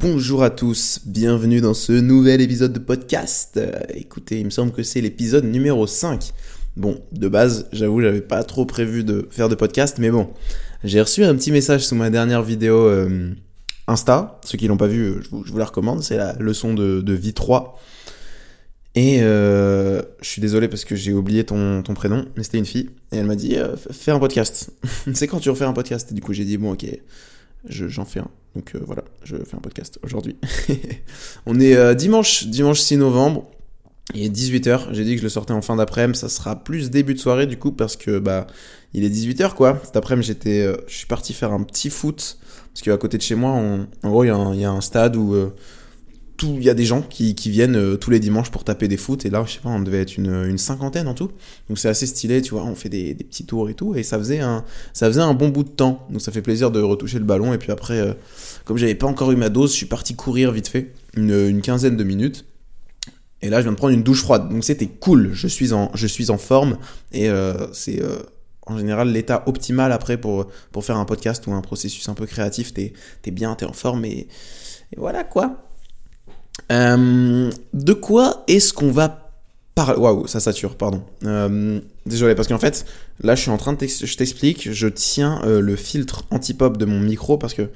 Bonjour à tous, bienvenue dans ce nouvel épisode de podcast. Euh, écoutez, il me semble que c'est l'épisode numéro 5. Bon, de base, j'avoue, j'avais pas trop prévu de faire de podcast, mais bon, j'ai reçu un petit message sous ma dernière vidéo euh, Insta. Ceux qui l'ont pas vu, euh, je vous, la recommande, c'est la leçon de, de vie 3. Et je suis désolé parce que j'ai oublié ton, ton, prénom, mais c'était une fille. Et elle m'a dit, fais un podcast. c'est quand tu refais un podcast? Et du coup, j'ai dit, bon, ok, j'en fais un. Donc euh, voilà, je fais un podcast aujourd'hui. on est euh, dimanche, dimanche 6 novembre. Il est 18h, j'ai dit que je le sortais en fin d'après-midi, ça sera plus début de soirée du coup parce que bah il est 18h quoi. Cet après-midi j'étais euh, je suis parti faire un petit foot parce qu'à côté de chez moi, en gros il y, a un stade où il y a des gens qui, viennent euh, tous les dimanches pour taper des foot. Et là, je sais pas, on devait être une, cinquantaine en tout. Donc c'est assez stylé, tu vois. On fait des, petits tours et tout. Et ça faisait, un, ça faisait un bon bout de temps. Donc ça fait plaisir de retoucher le ballon. Et puis après, euh, comme j'avais pas encore eu ma dose, je suis parti courir vite fait. Une, quinzaine de minutes. Et là, je viens de prendre une douche froide. Donc c'était cool. Je suis en, je suis en forme. Et euh, c'est en général l'état optimal après pour, pour faire un podcast ou un processus un peu créatif. T'es es bien, t'es en forme. et voilà quoi. Euh, de quoi est-ce qu'on va parler Waouh, ça sature, pardon. Euh, désolé, parce qu'en fait, là, je suis en train de je t'explique, je tiens euh, le filtre anti-pop de mon micro parce que,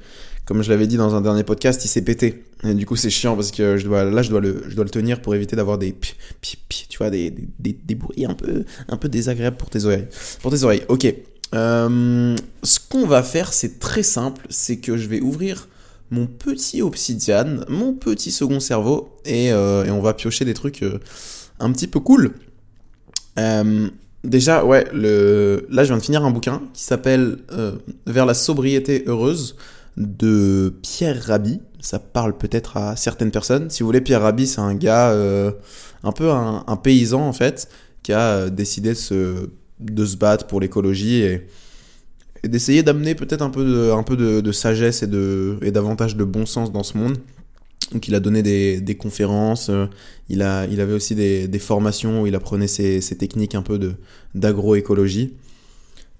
comme je l'avais dit dans un dernier podcast, il s'est pété. Et du coup, c'est chiant parce que je dois, là, je dois le, je dois le tenir pour éviter d'avoir des, tu vois, des, des, des, bruits un peu, un peu désagréables pour tes oreilles. Pour tes oreilles. Ok. ce qu'on va faire, c'est très simple, c'est que je vais ouvrir mon petit obsidian, mon petit second cerveau, et, euh, on va piocher des trucs euh, un petit peu cool. Euh, déjà, ouais, le... là je viens de finir un bouquin qui s'appelle Vers la sobriété heureuse de Pierre Rabhi. Ça parle peut-être à certaines personnes. Si vous voulez, Pierre Rabhi, c'est un gars, un peu un, paysan en fait, qui a décidé de se, de se battre pour l'écologie et et d'essayer d'amener peut-être un peu de, un peu de, sagesse et, de, et davantage de bon sens dans ce monde. Donc il a donné des, des conférences, euh, il, a, il avait aussi des, des formations où il apprenait ses, ses techniques un peu d'agroécologie.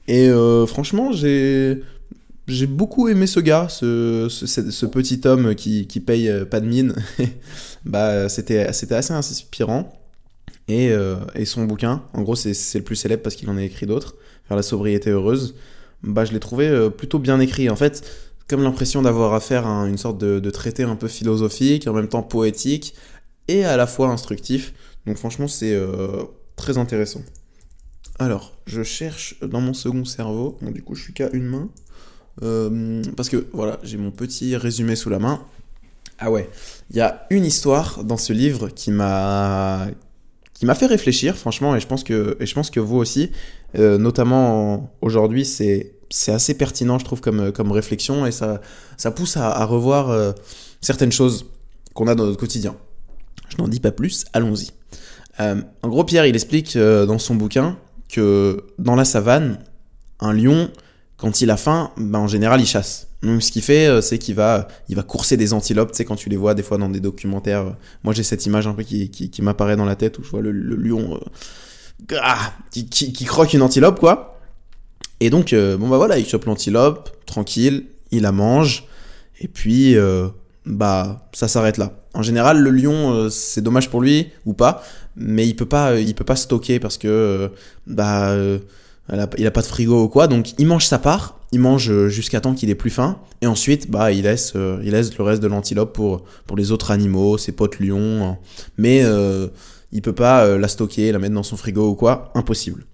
Et euh, franchement, j'ai j'ai beaucoup aimé ce gars, ce, ce, petit homme qui, qui paye euh, pas de mine. bah, c'était assez inspirant. Et, et, son bouquin, en gros, c'est le plus célèbre parce qu'il en a écrit d'autres, Faire la sobriété heureuse bah, je l'ai trouvé euh, plutôt bien écrit. En fait, comme l'impression d'avoir affaire à une sorte de, traité un peu philosophique, en même temps poétique, et à la fois instructif. Donc franchement, c'est euh, très intéressant. Alors, je cherche dans mon second cerveau. du coup, je suis qu'à une main. Euh, parce que voilà, j'ai mon petit résumé sous la main. Ah ouais, il y a une histoire dans ce livre qui m'a qui m'a fait réfléchir, franchement, et je pense que, et je pense que vous aussi, notamment aujourd'hui, c'est, c'est assez pertinent, je trouve, comme, comme réflexion, et ça, ça pousse à, revoir euh, certaines choses qu'on a dans notre quotidien. Je n'en dis pas plus, allons-y. Euh, en gros, Pierre, il explique dans son bouquin que dans la savane, un lion, quand il a faim, ben, en général, il chasse. Donc ce qu'il fait, euh, c'est qu'il va, il va courser des antilopes, tu sais, quand tu les vois des fois dans des documentaires. Moi j'ai cette image un peu qui, qui, m'apparaît dans la tête où je vois le, lion euh, ah, qui, qui, croque une antilope, quoi. Et donc, euh, bon bah voilà, il chope l'antilope, tranquille, il la mange, et puis, bah, ça s'arrête là. En général, le lion, c'est dommage pour lui, ou pas, mais il peut pas, il peut pas stocker parce que, bah il a pas de frigo ou quoi, donc il mange sa part, il mange euh, jusqu'à temps qu'il ait plus faim, et ensuite bah il laisse, euh, il laisse le reste de l'antilope pour, pour les autres animaux, ses potes lions, mais euh, il peut pas la stocker, la mettre dans son frigo ou quoi, impossible.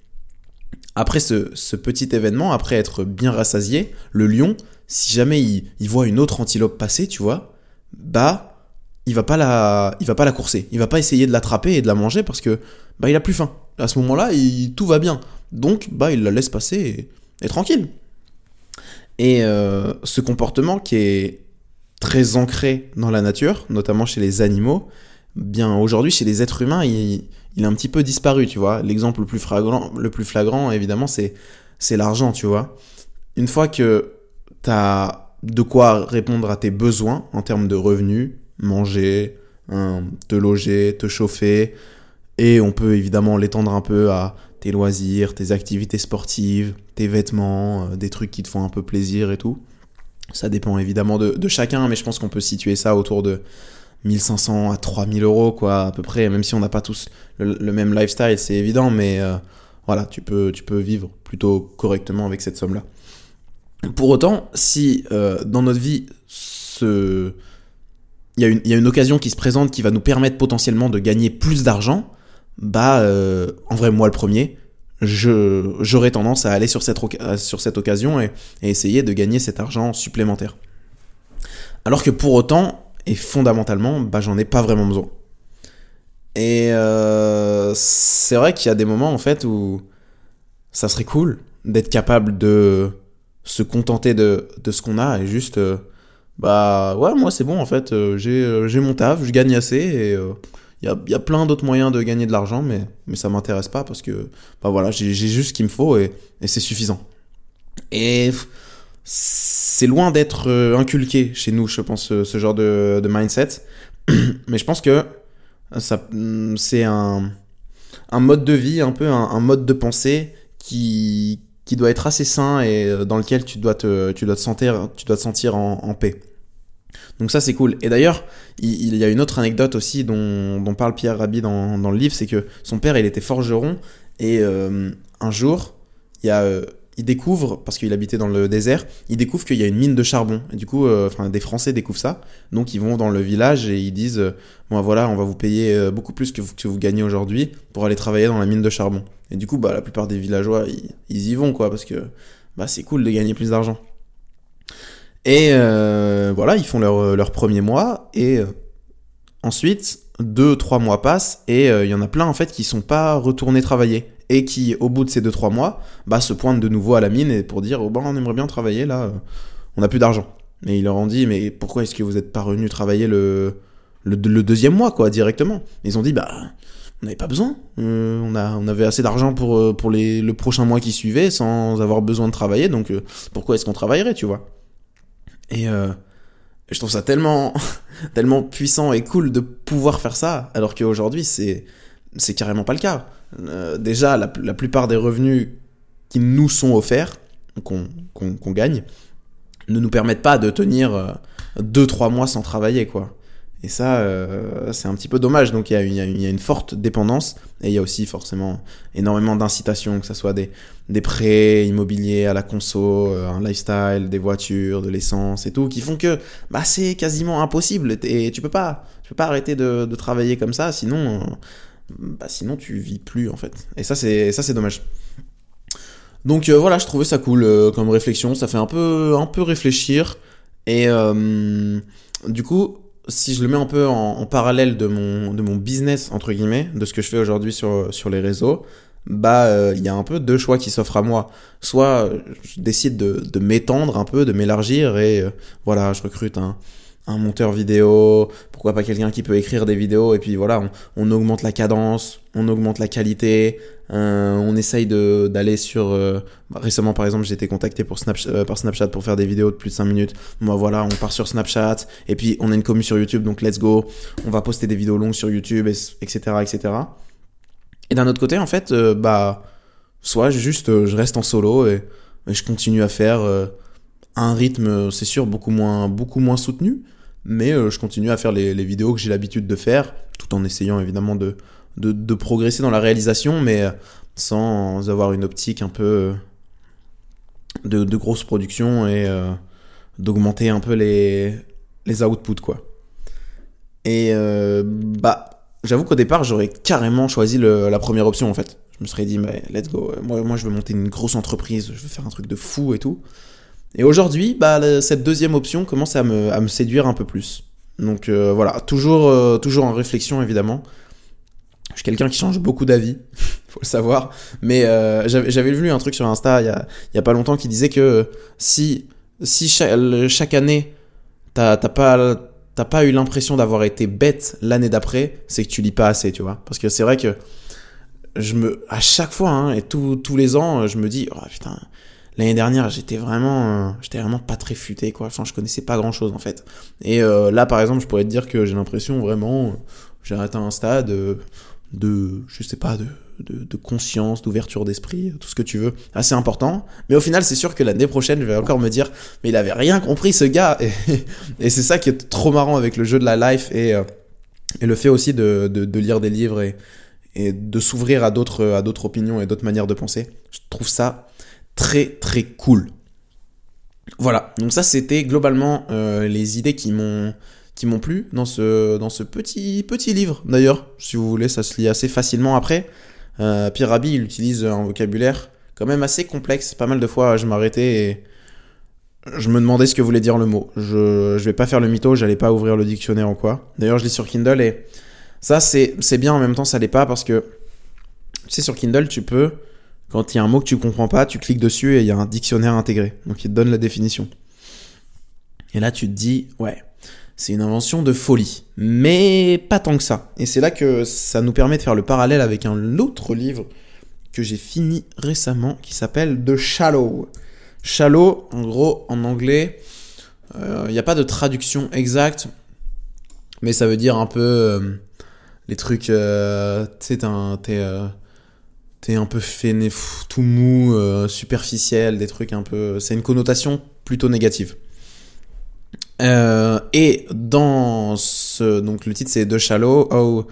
Après ce, ce petit événement, après être bien rassasié, le lion, si jamais il, voit une autre antilope passer, tu vois, bah il va pas la, il va pas la courser, il va pas essayer de l'attraper et de la manger parce que bah il a plus faim. À ce moment-là, tout va bien. Donc, bah, il la laisse passer et, tranquille. Et euh, ce comportement qui est très ancré dans la nature, notamment chez les animaux, bien aujourd'hui chez les êtres humains, il, il, est un petit peu disparu, tu vois. L'exemple le plus flagrant, le plus flagrant évidemment, c'est c'est l'argent, tu vois. Une fois que tu as de quoi répondre à tes besoins en termes de revenus, manger, hein, te loger, te chauffer, et on peut évidemment l'étendre un peu à tes loisirs, tes activités sportives, tes vêtements, euh, des trucs qui te font un peu plaisir et tout. Ça dépend évidemment de, chacun, mais je pense qu'on peut situer ça autour de 1500 à 3000 euros, quoi, à peu près, même si on n'a pas tous le, même lifestyle, c'est évident, mais euh, voilà, tu peux, tu peux vivre plutôt correctement avec cette somme-là. Pour autant, si euh, dans notre vie, il, y a une, y a une occasion qui se présente qui va nous permettre potentiellement de gagner plus d'argent, bah, euh, en vrai, moi le premier, j'aurais tendance à aller sur cette, sur cette occasion et, essayer de gagner cet argent supplémentaire. Alors que pour autant, et fondamentalement, bah, j'en ai pas vraiment besoin. Et euh, c'est vrai qu'il y a des moments en fait où ça serait cool d'être capable de se contenter de, de ce qu'on a et juste euh, bah ouais moi c'est bon en fait euh, j'ai mon taf je gagne assez et il y a, y a, plein d'autres moyens de gagner de l'argent, mais, mais ça m'intéresse pas parce que bah voilà, j'ai juste ce qu'il me faut et, et c'est suffisant. Et c'est loin d'être euh, inculqué chez nous, je pense, ce, genre de, mindset. mais je pense que ça c'est un, mode de vie, un peu un, mode de pensée qui, qui doit être assez sain et euh, dans lequel tu dois te, tu dois te sentir, tu dois te sentir en, paix. Donc ça c'est cool. Et d'ailleurs, il, y a une autre anecdote aussi dont, parle Pierre Rabhi dans, dans, le livre, c'est que son père il était forgeron et euh, un jour il, y a, euh, il découvre, parce qu'il habitait dans le désert, il découvre qu'il y a une mine de charbon. Et du coup, euh, des Français découvrent ça, donc ils vont dans le village et ils disent bon voilà on va vous payer beaucoup plus que vous, que vous gagnez aujourd'hui pour aller travailler dans la mine de charbon. Et du coup bah la plupart des villageois ils, y vont quoi parce que bah c'est cool de gagner plus d'argent. Et euh, voilà, ils font leur, premier mois et euh, ensuite, deux, trois mois passent et euh, il y en a plein en fait qui sont pas retournés travailler et qui, au bout de ces deux, trois mois, bah, se pointent de nouveau à la mine et pour dire oh, bah, on aimerait bien travailler là, on n'a plus d'argent. Mais ils leur ont dit mais pourquoi est-ce que vous n'êtes pas revenu travailler le, le, deuxième mois quoi directement? Ils ont dit bah on n'avait pas besoin. on, a, on avait assez d'argent pour, pour les, le prochain mois qui suivait sans avoir besoin de travailler, donc pourquoi est-ce qu'on travaillerait, tu vois? Et euh, je trouve ça tellement, tellement puissant et cool de pouvoir faire ça, alors qu'aujourd'hui, c'est, c'est carrément pas le cas. Euh, déjà, la, plupart des revenus qui nous sont offerts, qu'on, gagne, ne nous permettent pas de tenir 2-3 euh, mois sans travailler, quoi. Et ça, euh, c'est un petit peu dommage. Donc il y, a, une forte dépendance et il y a aussi forcément énormément d'incitations, que ce soit des, des prêts immobiliers à la conso, un lifestyle, des voitures, de l'essence et tout, qui font que bah, c'est quasiment impossible. Et tu peux pas, tu peux pas arrêter de travailler comme ça, sinon, bah, sinon tu vis plus en fait. Et ça, c'est ça, c'est dommage. Donc euh, voilà, je trouvais ça cool comme réflexion. Ça fait un peu, un peu réfléchir. Et du coup, si je le mets un peu en, parallèle de mon, de mon business, entre guillemets, de ce que je fais aujourd'hui sur, sur les réseaux, bah euh, il y a un peu deux choix qui s'offrent à moi. Soit je décide de, de m'étendre un peu, de m'élargir et euh, voilà, je recrute un, un monteur vidéo, pourquoi pas quelqu'un qui peut écrire des vidéos, et puis voilà, on, augmente la cadence, on augmente la qualité, euh, on essaye d'aller sur... Euh, bah, récemment par exemple j'ai été contacté pour euh, par Snapchat pour faire des vidéos de plus de 5 minutes. Moi voilà, on part sur Snapchat, et puis on a une commu sur YouTube, donc let's go, on va poster des vidéos longues sur YouTube, etc. etc. Et d'un autre côté en fait, bah soit juste je reste en solo et, et je continue à faire un rythme, c'est sûr, beaucoup moins, beaucoup moins soutenu, mais euh, je continue à faire les, vidéos que j'ai l'habitude de faire, tout en essayant évidemment de, de, progresser dans la réalisation, mais euh, sans avoir une optique un peu euh, de, de grosse production et d'augmenter un peu les, les outputs, quoi. Et bah, j'avoue qu'au départ, j'aurais carrément choisi la première option en fait. Je me serais dit, mais let's go, moi, moi je veux monter une grosse entreprise, je veux faire un truc de fou et tout. Et aujourd'hui, bah, cette deuxième option commence à me, séduire un peu plus. Donc euh, voilà, toujours, euh, toujours en réflexion évidemment. Je suis quelqu'un qui change beaucoup d'avis, faut le savoir. Mais euh, j'avais lu un truc sur Insta il y a, il pas longtemps qui disait que si, chaque, année, t'as pas, pas eu l'impression d'avoir été bête l'année d'après, c'est que tu lis pas assez, tu vois. Parce que c'est vrai que je me, à chaque fois, hein, et tous les ans, je me dis, oh putain, l'année dernière j'étais vraiment euh, j'étais vraiment pas très futé quoi enfin je connaissais pas grand chose en fait et euh, là par exemple je pourrais te dire que j'ai l'impression vraiment j'ai atteint un stade de je sais pas de conscience, d'ouverture d'esprit, tout ce que tu veux, assez important. Mais au final, c'est sûr que l'année prochaine, je vais encore me dire, mais il avait rien compris ce gars. Et, c'est ça qui est trop marrant avec le jeu de la life et, euh, le fait aussi de, de, lire des livres et, et de s'ouvrir à d'autres à d'autres opinions et d'autres manières de penser. Je trouve ça très très cool. Voilà, donc ça c'était globalement euh, les idées qui m'ont qui m'ont plu dans ce, dans ce petit, petit livre. D'ailleurs, si vous voulez, ça se lit assez facilement après. Euh, Pierre Rabhi, il utilise un vocabulaire quand même assez complexe. Pas mal de fois, je m'arrêtais et je me demandais ce que voulait dire le mot. Je, je vais pas faire le mytho, j'allais pas ouvrir le dictionnaire ou quoi. D'ailleurs, je lis sur Kindle et ça, c'est, c'est bien en même temps, ça l'est pas parce que, tu sais, sur Kindle, tu peux, quand il y a un mot que tu comprends pas, tu cliques dessus et il y a un dictionnaire intégré. Donc, il te donne la définition. Et là, tu te dis, ouais, c'est une invention de folie. Mais pas tant que ça. Et c'est là que ça nous permet de faire le parallèle avec un autre livre que j'ai fini récemment qui s'appelle The Shallow. Shallow, en gros, en anglais, il euh, n'y a pas de traduction exacte, mais ça veut dire un peu euh, les trucs, euh, tu sais, t'es un peu fainé, tout mou, superficiel, des trucs un peu... C'est une connotation plutôt négative. Euh, et dans ce, donc le titre c'est The Shallow, How,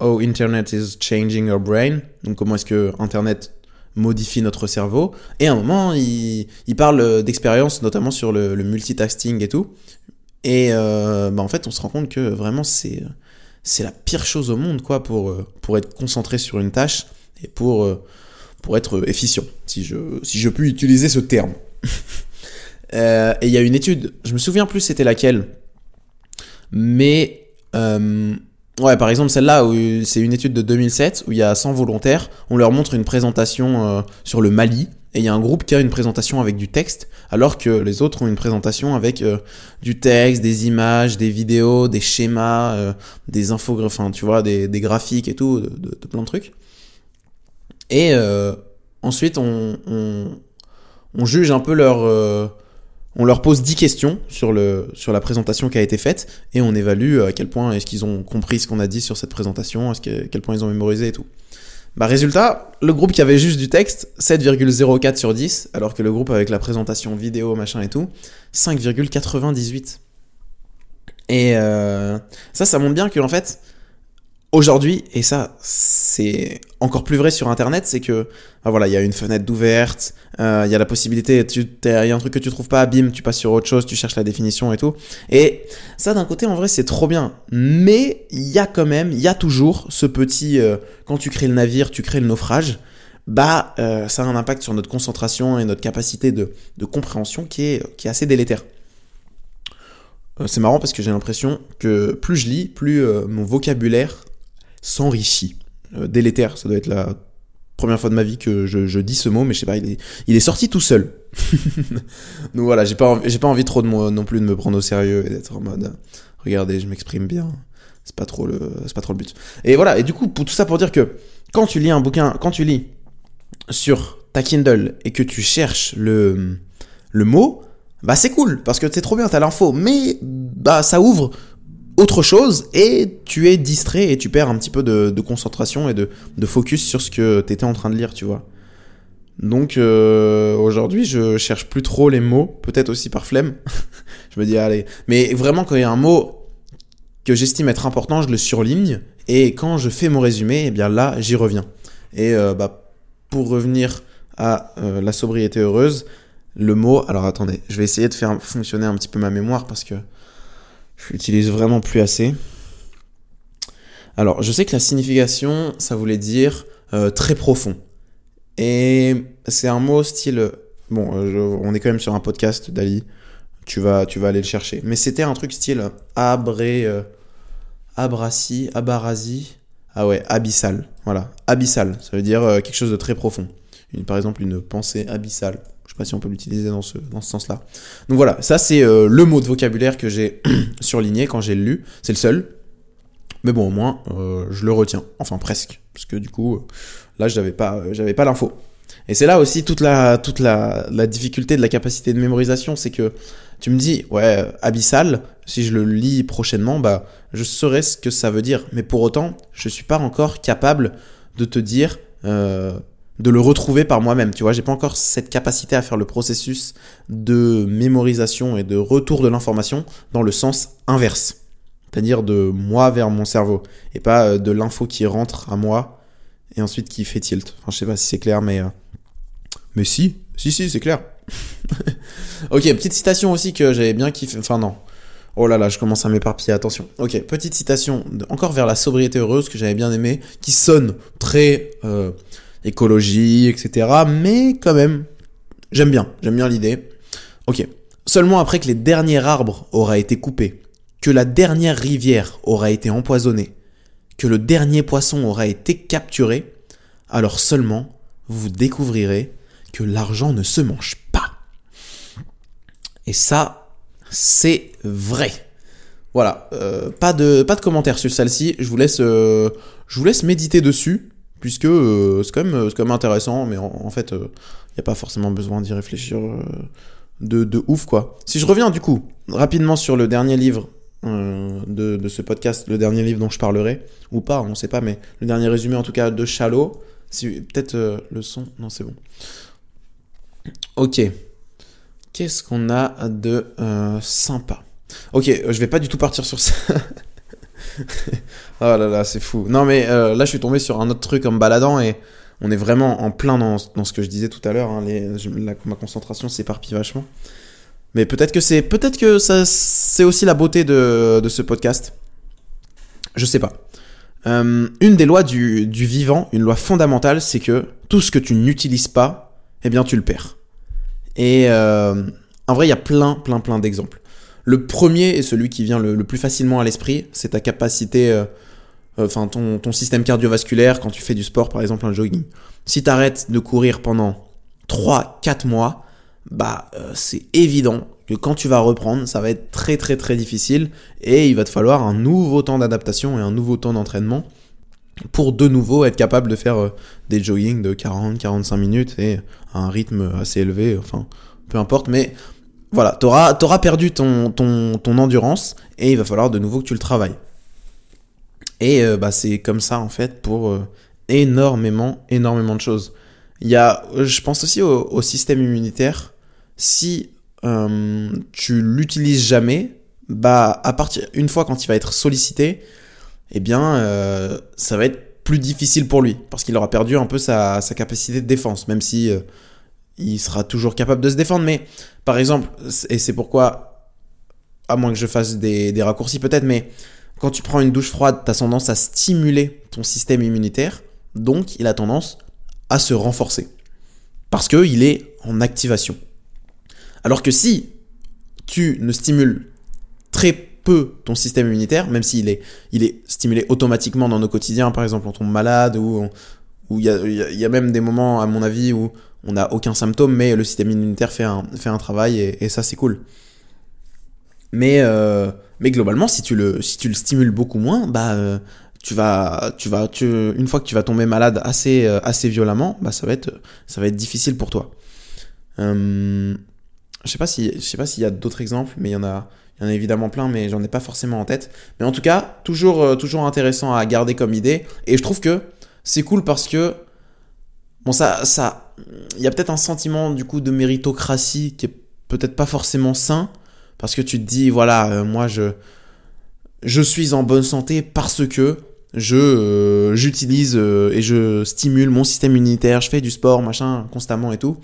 How Internet is Changing Your Brain. Donc comment est-ce que Internet modifie notre cerveau. Et à un moment, il, parle d'expérience, notamment sur le, multitasking et tout. Et euh, bah en fait, on se rend compte que vraiment, c'est, c'est la pire chose au monde, quoi, pour, pour être concentré sur une tâche et pour, pour être efficient, si je, si je puis utiliser ce terme. Euh, et il y a une étude, je me souviens plus c'était laquelle, mais euh, ouais, par exemple celle-là, c'est une étude de 2007 où il y a 100 volontaires, on leur montre une présentation euh, sur le Mali, et il y a un groupe qui a une présentation avec du texte, alors que les autres ont une présentation avec du texte, des images, des vidéos, des schémas, des infographies, enfin tu vois, des, des, graphiques et tout, de, de, plein de trucs. Et ensuite on, juge un peu leur on leur pose 10 questions sur, le, sur la présentation qui a été faite et on évalue à quel point est-ce qu'ils ont compris ce qu'on a dit sur cette présentation, à quel point ils ont mémorisé et tout. Bah résultat, le groupe qui avait juste du texte, 7,04 sur 10, alors que le groupe avec la présentation vidéo, machin et tout, 5,98. Et euh, ça, ça montre bien que en fait, Aujourd'hui, et ça c'est encore plus vrai sur Internet, c'est que ah voilà, il y a une fenêtre d'ouverte, euh, il y a la possibilité, il y a un truc que tu trouves pas, bim, tu passes sur autre chose, tu cherches la définition et tout. Et ça d'un côté en vrai c'est trop bien, mais il y a quand même, il y a toujours ce petit, euh, quand tu crées le navire, tu crées le naufrage, bah euh, ça a un impact sur notre concentration et notre capacité de, de compréhension qui est, qui est assez délétère. C'est marrant parce que j'ai l'impression que plus je lis, plus mon vocabulaire s'enrichit. Euh, délétère, ça doit être la première fois de ma vie que je, dis ce mot, mais je sais pas, il est, sorti tout seul. Donc voilà, j'ai pas, j'ai pas envie trop de moi non plus de me prendre au sérieux et d'être en mode, regardez, je m'exprime bien. C'est pas trop le, c'est pas trop le but. Et voilà, et du coup, pour tout ça pour dire que quand tu lis un bouquin, quand tu lis sur ta Kindle et que tu cherches le, le mot, bah c'est cool parce que c'est trop bien, t'as l'info, mais bah ça ouvre autre chose et tu es distrait et tu perds un petit peu de, concentration et de, focus sur ce que tu étais en train de lire, tu vois. Donc euh, aujourd'hui, je cherche plus trop les mots, peut-être aussi par flemme. je me dis allez, mais vraiment quand il y a un mot que j'estime être important, je le surligne et quand je fais mon résumé, eh bien là, j'y reviens. Et euh, bah, pour revenir à euh, la sobriété heureuse, le mot, alors attendez, je vais essayer de faire fonctionner un petit peu ma mémoire parce que je l'utilise vraiment plus assez. Alors, je sais que la signification, ça voulait dire euh, très profond. Et c'est un mot style. Bon, euh, on est quand même sur un podcast d'Ali. Tu vas, tu vas aller le chercher. Mais c'était un truc style abré. Euh, abrasi, abarasi. Ah ouais, abyssal. Voilà, abyssal. Ça veut dire quelque chose de très profond. par exemple, une pensée abyssale. Je sais pas si on peut l'utiliser dans ce, dans ce sens-là. Donc voilà, ça c'est euh, le mot de vocabulaire que j'ai surligné quand j'ai lu. C'est le seul. Mais bon, au moins, euh, je le retiens. Enfin, presque. Parce que du coup, euh, là, j'avais pas, j'avais pas l'info. Et c'est là aussi toute la, toute la, la difficulté de la capacité de mémorisation. C'est que tu me dis, ouais, abyssal, si je le lis prochainement, bah, je saurais ce que ça veut dire. Mais pour autant, je suis pas encore capable de te dire de le retrouver par moi-même. Tu vois, j'ai pas encore cette capacité à faire le processus de mémorisation et de retour de l'information dans le sens inverse. C'est-à-dire de moi vers mon cerveau et pas euh, de l'info qui rentre à moi et ensuite qui fait tilt. Enfin, je sais pas si c'est clair, mais euh, mais si, si, si, c'est clair. ok, petite citation aussi que j'avais bien kiffé. Enfin non. Oh là là, je commence à m'éparpiller, attention. Ok, petite citation, encore vers la sobriété heureuse que j'avais bien aimé, qui sonne très euh, écologie, etc. Mais quand même, j'aime bien, j'aime bien l'idée. Ok. Seulement après que les derniers arbres auraient été coupés, que la dernière rivière aura été empoisonnée, que le dernier poisson aura été capturé, alors seulement vous découvrirez que l'argent ne se mange pas. Et ça, c'est vrai. Voilà, euh, pas de pas de commentaires sur celle-ci. Je vous laisse euh, je vous laisse méditer dessus puisque euh, c'est quand, même, intéressant, mais en, fait, il euh, n'y a pas forcément besoin d'y réfléchir euh, de, de, ouf, quoi. Si je reviens, du coup, rapidement sur le dernier livre de, de, ce podcast, le dernier livre dont je parlerai, ou pas, on ne sait pas, mais le dernier résumé, en tout cas, de Shallow, si, peut-être le son, non, c'est bon. Ok. Qu'est-ce qu'on a de sympa? Ok, je vais pas du tout partir sur ça. oh là là, c'est fou. Non, mais euh, là, je suis tombé sur un autre truc en me baladant et on est vraiment en plein dans, ce que je disais tout à l'heure. Hein, ma concentration s'éparpille vachement. Mais peut-être que c'est peut-être que ça c'est aussi la beauté de, ce podcast. Je sais pas. Euh, une des lois du, vivant, une loi fondamentale, c'est que tout ce que tu n'utilises pas, eh bien tu le perds. Et euh, en vrai, il y a plein, plein, plein d'exemples. Le premier et celui qui vient le, plus facilement à l'esprit, c'est ta capacité, euh, euh, enfin ton, ton, système cardiovasculaire quand tu fais du sport, par exemple un jogging. Si tu arrêtes de courir pendant 3-4 mois, bah euh, c'est évident que quand tu vas reprendre, ça va être très très très difficile et il va te falloir un nouveau temps d'adaptation et un nouveau temps d'entraînement pour de nouveau être capable de faire des joggings de 40-45 minutes et à un rythme assez élevé, enfin peu importe, mais voilà, tu auras, perdu ton, ton, endurance et il va falloir de nouveau que tu le travailles. Et euh, bah, c'est comme ça en fait pour euh, énormément, énormément de choses. Il y a, je pense aussi au, système immunitaire. Si euh, tu l'utilises jamais, bah à partir une fois quand il va être sollicité, eh bien ça va être plus difficile pour lui parce qu'il aura perdu un peu sa, sa capacité de défense, même si il sera toujours capable de se défendre. Mais par exemple, et c'est pourquoi, à moins que je fasse des, raccourcis peut-être, mais quand tu prends une douche froide, tu as tendance à stimuler ton système immunitaire, donc il a tendance à se renforcer. Parce qu'il est en activation. Alors que si tu ne stimules très peu ton système immunitaire, même s'il est, il est stimulé automatiquement dans nos quotidiens, par exemple on tombe malade, ou il y, y a, même des moments, à mon avis, où on n'a aucun symptôme, mais le système immunitaire fait un, fait un travail et, ça c'est cool. Mais, euh, mais globalement, si tu, le, si tu le stimules beaucoup moins, bah, euh, tu vas, tu vas, tu, une fois que tu vas tomber malade assez, euh, assez violemment, bah, ça va être, ça va être difficile pour toi. je sais pas si, sais pas s'il y a d'autres exemples, mais il y en a, il y en a évidemment plein, mais j'en ai pas forcément en tête. Mais en tout cas, toujours, toujours intéressant à garder comme idée. Et je trouve que c'est cool parce que, bon, ça, ça, il y a peut-être un sentiment du coup de méritocratie qui est peut-être pas forcément sain parce que tu te dis voilà euh, moi je je suis en bonne santé parce que je euh, j'utilise euh, et je stimule mon système immunitaire, je fais du sport machin constamment et tout.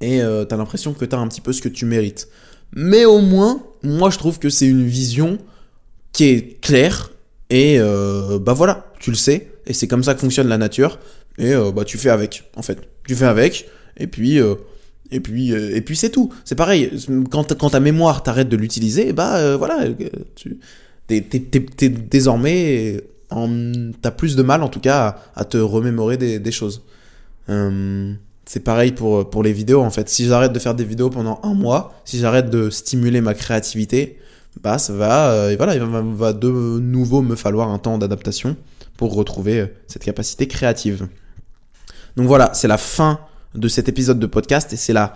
Et t'as l'impression que t'as un petit peu ce que tu mérites. Mais au moins, moi je trouve que c'est une vision qui est claire et bah voilà, tu le sais. Et c'est comme ça que fonctionne la nature. Et bah tu fais avec en fait tu fais avec, et puis, euh, et puis, euh, et puis c'est tout. C'est pareil, quand, quand ta mémoire t'arrête de l'utiliser, bah euh, voilà, tu t'es, désormais, t'as plus de mal en tout cas à, te remémorer des, choses. c'est pareil pour, pour les vidéos en fait. Si j'arrête de faire des vidéos pendant un mois, si j'arrête de stimuler ma créativité, bah ça va, et voilà, il va de nouveau me falloir un temps d'adaptation pour retrouver cette capacité créative. Donc voilà, c'est la fin de cet épisode de podcast et c'est la,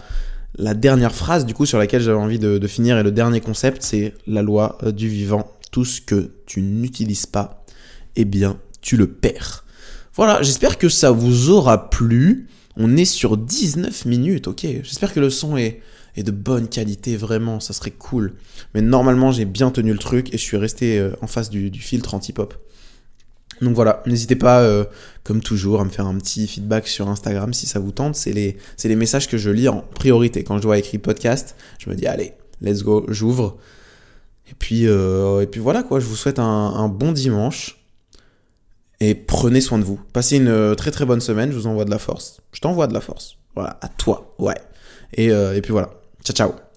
la dernière phrase du coup sur laquelle j'avais envie de, finir et le dernier concept c'est la loi du vivant. Tout ce que tu n'utilises pas, eh bien tu le perds. Voilà, j'espère que ça vous aura plu. On est sur 19 minutes, ok. J'espère que le son est, de bonne qualité, vraiment, ça serait cool. Mais normalement, j'ai bien tenu le truc et je suis resté euh, en face du filtre anti-pop. Donc voilà, n'hésitez pas, euh, comme toujours, à me faire un petit feedback sur Instagram si ça vous tente. C'est les, les messages que je lis en priorité. Quand je dois écrire podcast, je me dis, allez, let's go, j'ouvre. Et puis, euh, et puis voilà quoi, je vous souhaite un, bon dimanche. Et prenez soin de vous. Passez une euh, très très bonne semaine, je vous envoie de la force. Je t'envoie de la force. Voilà, à toi, ouais. Et, et puis voilà. Ciao ciao.